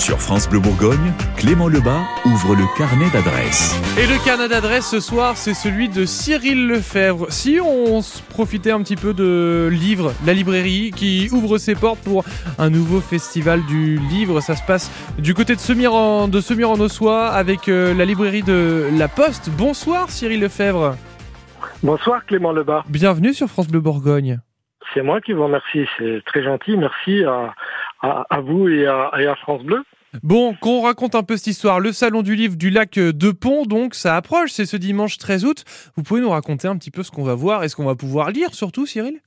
Sur France Bleu Bourgogne, Clément Lebas ouvre le carnet d'adresses. Et le carnet d'adresses ce soir, c'est celui de Cyril Lefebvre. Si on se profitait un petit peu de Livre, la librairie qui ouvre ses portes pour un nouveau festival du livre, ça se passe du côté de Semir en, de Semir en Ossois avec euh, la librairie de La Poste. Bonsoir Cyril Lefebvre. Bonsoir Clément Lebas. Bienvenue sur France Bleu Bourgogne. C'est moi qui vous remercie, c'est très gentil. Merci à, à, vous et à, et à, France Bleu. Bon, qu'on raconte un peu cette histoire. Le salon du livre du lac de Pont, donc, ça approche, c'est ce dimanche 13 août. Vous pouvez nous raconter un petit peu ce qu'on va voir et ce qu'on va pouvoir lire, surtout, Cyril?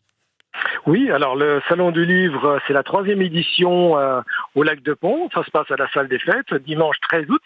Oui, alors le Salon du Livre, c'est la troisième édition euh, au lac de Pont. Ça se passe à la salle des fêtes, dimanche 13 août,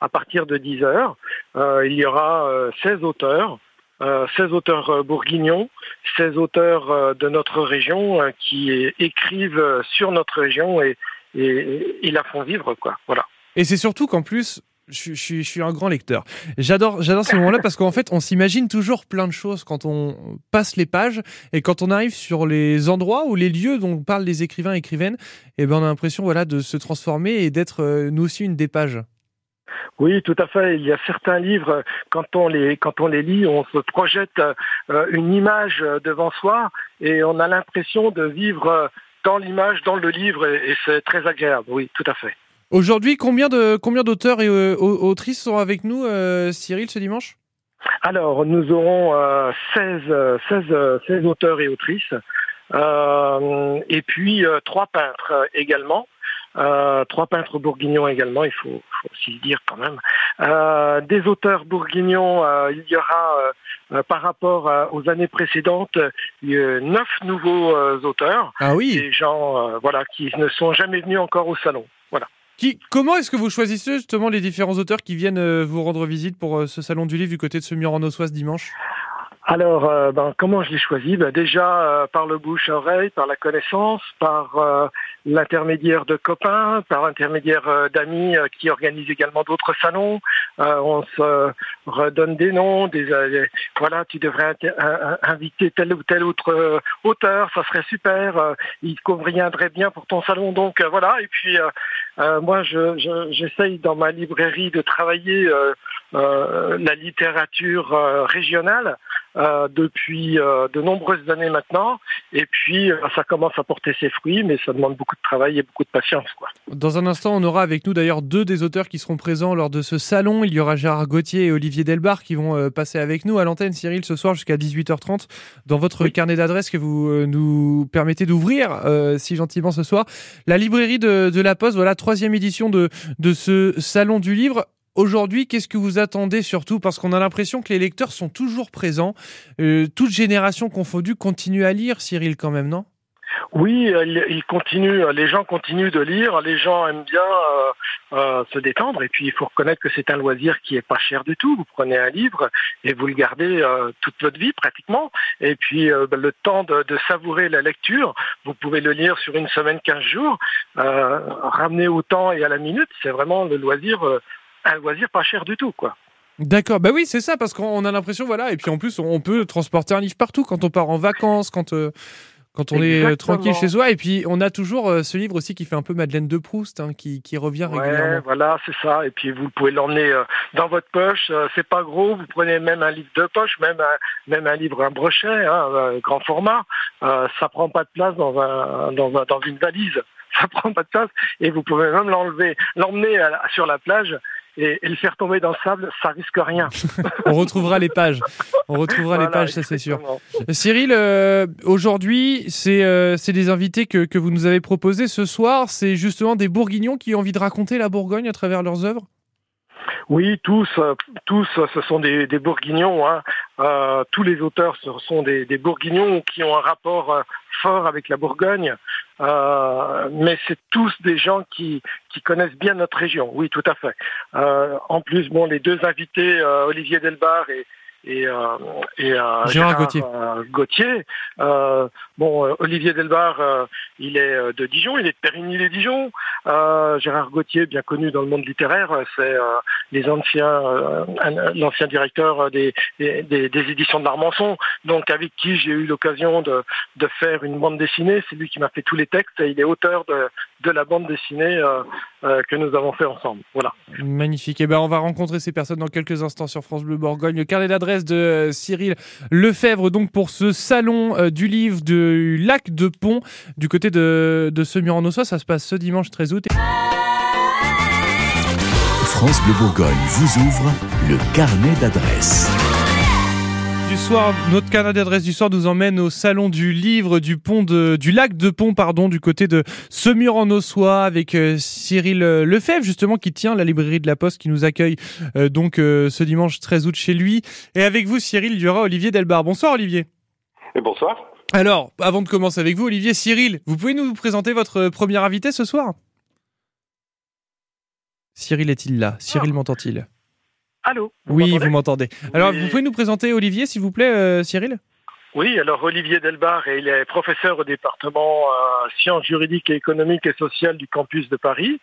à partir de 10h. Euh, il y aura euh, 16 auteurs. 16 euh, auteurs euh, bourguignons, 16 auteurs euh, de notre région qui écrivent sur notre région et, et, la font vivre, quoi. Voilà. Et c'est surtout qu'en plus, je, suis un grand lecteur. J'adore, j'adore ce moment-là parce qu'en fait, on s'imagine toujours plein de choses quand on passe les pages et quand on arrive sur les endroits ou les lieux dont parlent les écrivains et écrivaines, et eh ben on a l'impression voilà de se transformer et d'être nous aussi une des pages. Oui, tout à fait. Il y a certains livres, quand on les, quand on les lit, on se projette euh, une image devant soi et on a l'impression de vivre dans l'image, dans le livre, et, c'est très agréable. Oui, tout à fait. Aujourd'hui, combien de combien d'auteurs et euh, autrices sont avec nous, euh, Cyril, ce dimanche? Alors, nous aurons 16, 16, 16, auteurs et autrices, et puis trois peintres également. Euh, trois peintres bourguignons également, il faut, aussi le dire quand même. Euh, des auteurs bourguignons, euh, il y aura par rapport aux années précédentes neuf nouveaux auteurs. Ah oui. Des gens voilà, qui ne sont jamais venus encore au salon. Voilà. Qui, comment est-ce que vous choisissez justement les différents auteurs qui viennent vous rendre visite pour ce salon du livre du côté de ce mur en Ossoise dimanche? Alors, euh, ben, comment je l'ai choisi? Ben, Déjà euh, par le bouche-oreille, par la connaissance, par euh, l'intermédiaire de copains, par l'intermédiaire d'amis qui organisent également d'autres salons. on se redonne des noms, des, voilà, tu devrais inviter tel ou tel autre auteur, ça serait super. il conviendrait bien pour ton salon, donc voilà. Et puis moi, j'essaye je, dans ma librairie de travailler la littérature régionale. Euh, depuis euh, de nombreuses années maintenant. Et puis, euh, ça commence à porter ses fruits, mais ça demande beaucoup de travail et beaucoup de patience. Quoi. Dans un instant, on aura avec nous d'ailleurs deux des auteurs qui seront présents lors de ce salon. Il y aura Gérard Gauthier et Olivier Delbar qui vont passer avec nous à l'antenne, Cyril, ce soir jusqu'à 18h30, dans votre carnet d'adresses que vous nous permettez d'ouvrir si gentiment ce soir. La librairie de, de La Poste, voilà, troisième édition de, de ce salon du livre. Aujourd'hui, qu'est-ce que vous attendez surtout? Parce qu'on a l'impression que les lecteurs sont toujours présents. Euh, toute génération confondue continue à lire, Cyril, quand même, non? Oui, il continue, les gens continuent de lire, les gens aiment bien euh, euh, se détendre. Et puis il faut reconnaître que c'est un loisir qui est pas cher du tout. Vous prenez un livre et vous le gardez toute votre vie pratiquement. Et puis ben, le temps de, savourer la lecture, vous pouvez le lire sur une semaine, quinze jours, ramener au temps et à la minute, c'est vraiment le loisir un loisir pas cher du tout, quoi. D'accord, bah oui, c'est ça, parce qu'on a l'impression, voilà, et puis en plus, on peut transporter un livre partout quand on part en vacances, quand, euh, quand on est euh, tranquille chez soi, et puis on a toujours euh, ce livre aussi qui fait un peu Madeleine de Proust, hein, qui, qui, revient ouais, régulièrement. voilà, c'est ça, et puis vous pouvez l'emmener dans votre poche, c'est pas gros, vous prenez même un livre de poche, même un, même un livre, un brochet, hein, grand format, ça prend pas de place dans, un, dans, dans une valise. Ça prend pas de place. Et vous pouvez même l'enlever, l'emmener sur la plage et, le faire tomber dans le sable, ça risque rien. On retrouvera les pages. On retrouvera les pages, ça c'est sûr. Cyril, euh, aujourd'hui, euh, c'est des invités que, que vous nous avez proposés ce soir. C'est justement des Bourguignons qui ont envie de raconter la Bourgogne à travers leurs œuvres? Oui, tous, euh, tous, ce sont des, des bourguignons. Hein. Euh, tous les auteurs sont des, des, bourguignons qui ont un rapport euh, fort avec la Bourgogne. Euh, mais c'est tous des gens qui, qui connaissent bien notre région. Oui, tout à fait. Euh, en plus, bon, les deux invités, Olivier Delbar et, et, euh, et euh, Gérard, Gauthier. Gauthier. bon, Olivier Delbar, il est de Dijon, il est de Périgny-les-Dijon. Gérard Gauthier, bien connu dans le monde littéraire, c'est les anciens, l'ancien directeur des, éditions de l'Armançon, donc avec qui j'ai eu l'occasion de, faire une bande dessinée. C'est lui qui m'a fait tous les textes et il est auteur de, la bande dessinée que nous avons fait ensemble. Voilà. Magnifique. Et eh ben, on va rencontrer ces personnes dans quelques instants sur France Bleu Bourgogne. Le carnet d'adresse de euh, Cyril Lefebvre, donc pour ce salon euh, du livre du lac de Pont, du côté de, de Semur en Ossois. Ça se passe ce dimanche 13 août. France Bleu Bourgogne vous ouvre le carnet d'adresse du soir, notre carnet d'adresse du soir nous emmène au salon du livre du pont de, du lac de Pont, pardon, du côté de Semur en Ossois avec euh, Cyril euh, Lefebvre, justement, qui tient la librairie de la Poste, qui nous accueille euh, donc ce dimanche 13 août chez lui. Et avec vous, Cyril, il y aura Olivier Delbar. Bonsoir, Olivier. Et bonsoir. Alors, avant de commencer avec vous, Olivier, Cyril, vous pouvez nous présenter votre premier invité ce soir? Cyril est-il là? Cyril m'entend-il? Allô? Oui, vous m'entendez. Alors, vous pouvez nous présenter Olivier, s'il vous plaît, euh, Cyril? Oui, alors Olivier Delbar, il est professeur au département euh, sciences juridiques et économiques et sociales du campus de Paris.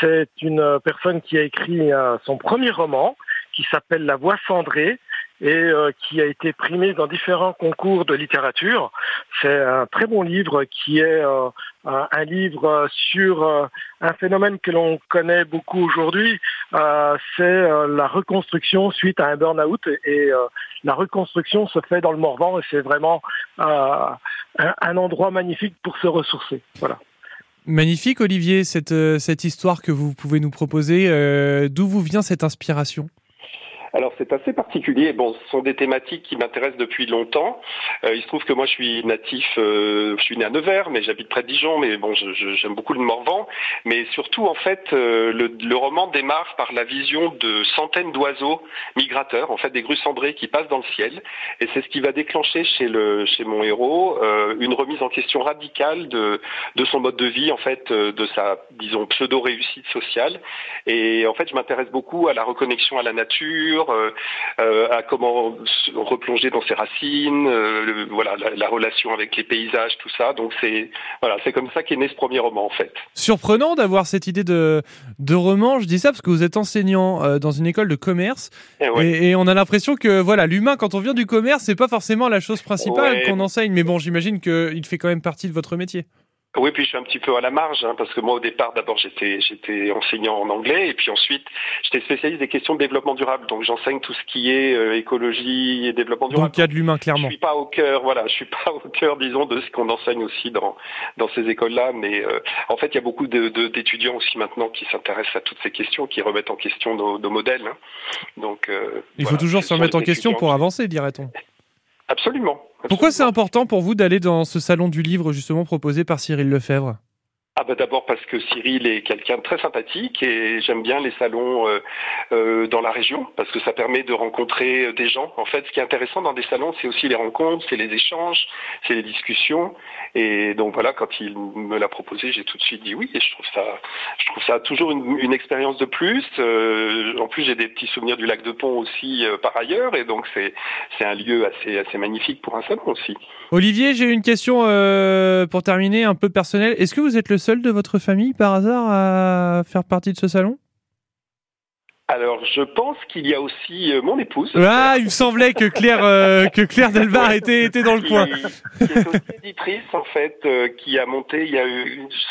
C'est une personne qui a écrit euh, son premier roman qui s'appelle La Voix cendrée et euh, qui a été primé dans différents concours de littérature. C'est un très bon livre qui est euh, un livre sur euh, un phénomène que l'on connaît beaucoup aujourd'hui, c'est la reconstruction suite à un burn-out et la reconstruction se fait dans le Morvan et c'est vraiment un, endroit magnifique pour se ressourcer. Voilà. Magnifique Olivier, cette, cette histoire que vous pouvez nous proposer. D'où vous vient cette inspiration? Alors c'est assez particulier. Bon, ce sont des thématiques qui m'intéressent depuis longtemps. Euh, il se trouve que moi je suis natif, euh, je suis né à Nevers, mais j'habite près de Dijon. Mais bon, j'aime beaucoup le Morvan. Mais surtout en fait, euh, le, roman démarre par la vision de centaines d'oiseaux migrateurs, en fait des grues cendrées qui passent dans le ciel. Et c'est ce qui va déclencher chez le chez mon héros une remise en question radicale de de son mode de vie, en fait, de sa disons pseudo réussite sociale. Et en fait, je m'intéresse beaucoup à la reconnexion à la nature euh, euh, à comment replonger dans ses racines, euh, voilà, la, relation avec les paysages, tout ça. Donc c'est voilà, c'est comme ça qu'est né ce premier roman en fait. Surprenant d'avoir cette idée de, de roman. Je dis ça parce que vous êtes enseignant dans une école de commerce eh et, on a l'impression que voilà, l'humain quand on vient du commerce, c'est pas forcément la chose principale qu'on enseigne. Mais bon, j'imagine qu'il fait quand même partie de votre métier. Oui, puis je suis un petit peu à la marge, hein, parce que moi au départ, d'abord j'étais j'étais enseignant en anglais, et puis ensuite j'étais spécialiste des questions de développement durable, donc j'enseigne tout ce qui est euh, écologie et développement durable. Donc il y a de l'humain clairement. Je suis pas au cœur, voilà, je suis pas au cœur, disons, de ce qu'on enseigne aussi dans dans ces écoles-là, mais euh, en fait il y a beaucoup d'étudiants de, aussi maintenant qui s'intéressent à toutes ces questions, qui remettent en question nos, modèles. Hein. Donc euh, il faut toujours se remettre en question pour avancer, dirait-on. Absolument. Pourquoi c'est important pour vous d'aller dans ce salon du livre justement proposé par Cyril Lefebvre? Ah bah d'abord parce que Cyril est quelqu'un de très sympathique et j'aime bien les salons euh, euh, dans la région parce que ça permet de rencontrer euh, des gens. En fait, ce qui est intéressant dans des salons, c'est aussi les rencontres, c'est les échanges, c'est les discussions. Et donc voilà, quand il me l'a proposé, j'ai tout de suite dit oui. Et je trouve ça, toujours une, expérience de plus. en plus, j'ai des petits souvenirs du lac de Pont aussi par ailleurs, et donc c'est c'est un lieu assez assez magnifique pour un salon aussi. Olivier, j'ai une question pour terminer, un peu personnelle. Est-ce que vous êtes le seul de votre famille par hasard à faire partie de ce salon? Alors, je pense qu'il y a aussi euh, mon épouse. Ah, il me semblait que Claire, euh, que Claire Delbar était, était dans le coin. Qui est aussi éditrice, en fait, euh, qui a monté il y a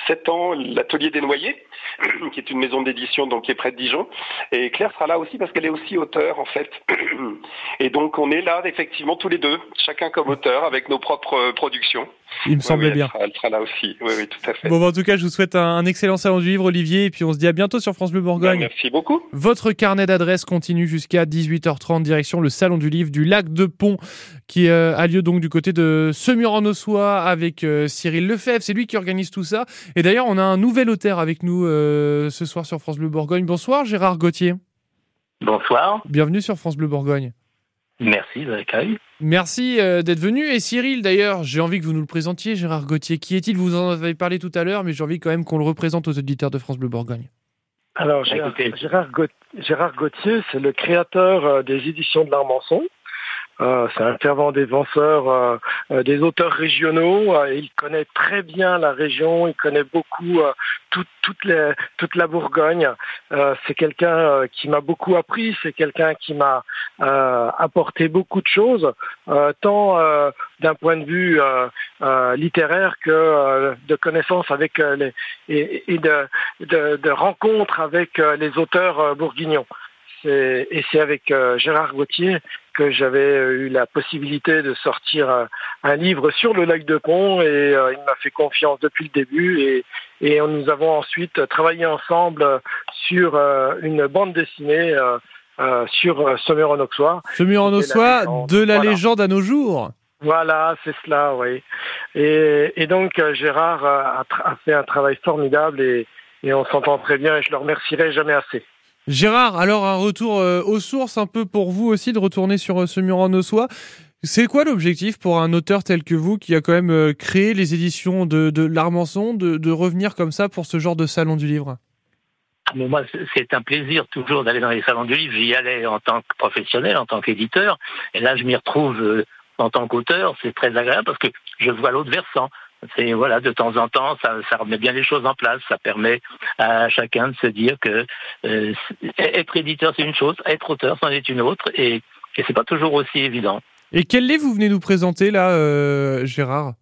sept ans l'atelier des noyers, qui est une maison d'édition donc qui est près de Dijon. Et Claire sera là aussi parce qu'elle est aussi auteur, en fait. Et donc, on est là, effectivement, tous les deux, chacun comme auteur, avec nos propres productions. Il me semblait bien. Elle sera, là aussi. Oui, oui, tout à fait. Bon, bah, en tout cas, je vous souhaite un, excellent salon du livre, Olivier, et puis on se dit à bientôt sur France Bleu Bourgogne. Bah, merci beaucoup. Votre carnet d'adresses continue jusqu'à 18h30, direction le salon du livre du Lac de Pont, qui euh, a lieu donc du côté de Semur en Ossois avec euh, Cyril Lefebvre. C'est lui qui organise tout ça. Et d'ailleurs, on a un nouvel auteur avec nous euh, ce soir sur France Bleu Bourgogne. Bonsoir, Gérard Gauthier. Bonsoir. Bienvenue sur France Bleu Bourgogne. Merci de l'accueil. Merci euh, d'être venu. Et Cyril, d'ailleurs, j'ai envie que vous nous le présentiez, Gérard Gauthier. Qui est-il? Vous en avez parlé tout à l'heure, mais j'ai envie quand même qu'on le représente aux auditeurs de France Bleu Bourgogne. Alors, Gérard, Gauthier, c'est le créateur euh, des éditions de l'Armançon. C'est un fervent défenseur des auteurs régionaux. il connaît très bien la région, il connaît beaucoup toute, toute la Bourgogne. c'est quelqu'un qui m'a beaucoup appris, c'est quelqu'un qui m'a apporté beaucoup de choses, tant d'un point de vue littéraire que de connaissances avec les et, de, de, rencontres avec les auteurs bourguignons et c'est avec euh, Gérard Gauthier que j'avais eu la possibilité de sortir un, livre sur le lac de Pont et euh, il m'a fait confiance depuis le début et, et nous avons ensuite travaillé ensemble sur euh, une bande dessinée sur Semur en Auxois. Semur en Auxois, de la légende à nos jours. Voilà, c'est cela, oui. Et, et donc Gérard a, a, fait un travail formidable et, et on s'entend très bien et je le remercierai jamais assez. Gérard, alors un retour euh, aux sources un peu pour vous aussi de retourner sur euh, ce mur en ossois. C'est quoi l'objectif pour un auteur tel que vous qui a quand même euh, créé les éditions de, de l'Armançon de, revenir comme ça pour ce genre de salon du livre? Ah, moi, c'est un plaisir toujours d'aller dans les salons du livre. J'y allais en tant que professionnel, en tant qu'éditeur. Et là, je m'y retrouve en tant qu'auteur. C'est très agréable parce que je vois l'autre versant. C'est voilà, de temps en temps, ça, ça, remet bien les choses en place. Ça permet à chacun de se dire que euh, être éditeur c'est une chose, être auteur c'en est une autre, et, et c'est pas toujours aussi évident. Et quel livre vous venez nous présenter là, euh, Gérard?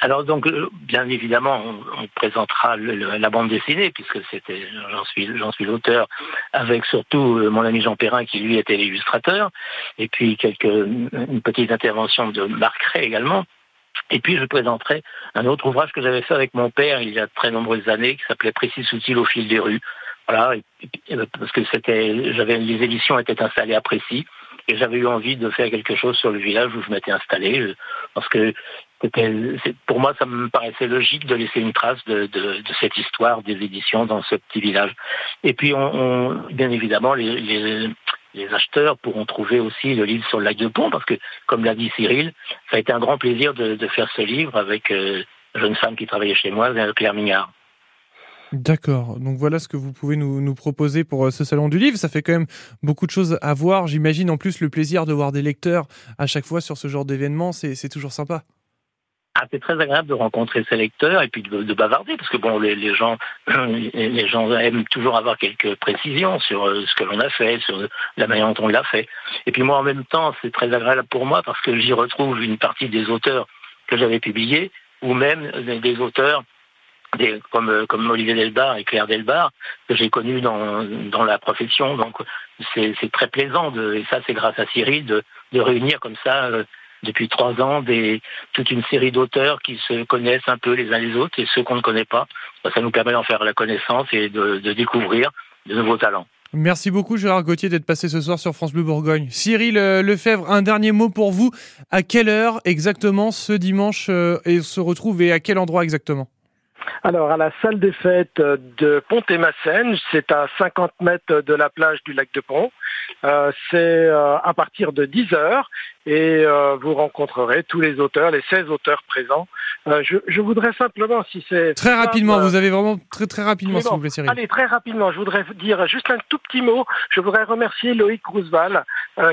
Alors donc euh, bien évidemment on, présentera la bande dessinée puisque c'était j'en suis j'en suis l'auteur avec surtout mon ami Jean Perrin qui lui était l'illustrateur et puis quelques une petite intervention de Marc Ray également et puis je présenterai un autre ouvrage que j'avais fait avec mon père il y a très nombreuses années qui s'appelait Précis Soutil au fil des rues. Voilà, parce que c'était, j'avais les éditions étaient installées à Précis et j'avais eu envie de faire quelque chose sur le village où je m'étais installé parce que pour moi ça me paraissait logique de laisser une trace de, de, de, cette histoire des éditions dans ce petit village. Et puis on, on bien évidemment les, les, les acheteurs pourront trouver aussi le livre sur le lac de Pont, parce que, comme l'a dit Cyril, ça a été un grand plaisir de, faire ce livre avec euh, une jeune femme qui travaillait chez moi, Claire Mignard. D'accord, donc voilà ce que vous pouvez nous, nous, proposer pour euh, ce salon du livre. Ça fait quand même beaucoup de choses à voir. J'imagine en plus le plaisir de voir des lecteurs à chaque fois sur ce genre d'événement, c'est toujours sympa. Ah, c'est très agréable de rencontrer ses lecteurs et puis de, bavarder parce que bon, les, gens, les gens aiment toujours avoir quelques précisions sur euh, ce que l'on a fait, sur la manière dont on l'a fait. Et puis moi, en même temps, c'est très agréable pour moi parce que j'y retrouve une partie des auteurs que j'avais publiés ou même des auteurs comme, euh, comme Olivier Delbar et Claire Delbar, que j'ai connus dans, dans la profession. Donc c'est très plaisant, de, et ça c'est grâce à Cyril, de, de réunir comme ça euh, depuis trois ans des, toute une série d'auteurs qui se connaissent un peu les uns les autres et ceux qu'on ne connaît pas. Bah, ça nous permet d'en faire la connaissance et de, découvrir de nouveaux talents. Merci beaucoup Gérard Gauthier d'être passé ce soir sur France Bleu Bourgogne. Cyril euh, Lefebvre, un dernier mot pour vous. À quelle heure exactement ce dimanche euh, et se retrouve et à quel endroit exactement? Alors, à la salle des fêtes de Pont-et-Massène, c'est à 50 mètres de la plage du lac de Pont. Euh, c'est euh, à partir de 10 heures et euh, vous rencontrerez tous les auteurs, les 16 auteurs présents. Je, voudrais simplement, si c'est... Très rapidement, vous avez vraiment très très rapidement, s'il vous plaît, Cyril. Allez, très rapidement, je voudrais dire juste un tout petit mot. Je voudrais remercier Loïc Roosevelt,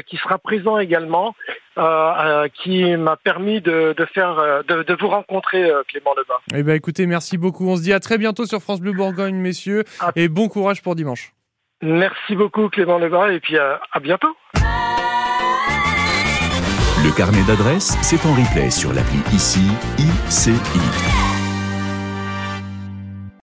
qui sera présent également, qui m'a permis de, faire, de, vous rencontrer, Clément Lebas. Eh bien, écoutez, merci beaucoup. On se dit à très bientôt sur France Bleu Bourgogne, messieurs, et bon courage pour dimanche. Merci beaucoup Clément Lebas et puis à, à bientôt. Le carnet d'adresses, c'est en replay sur l'appli ICI ICI.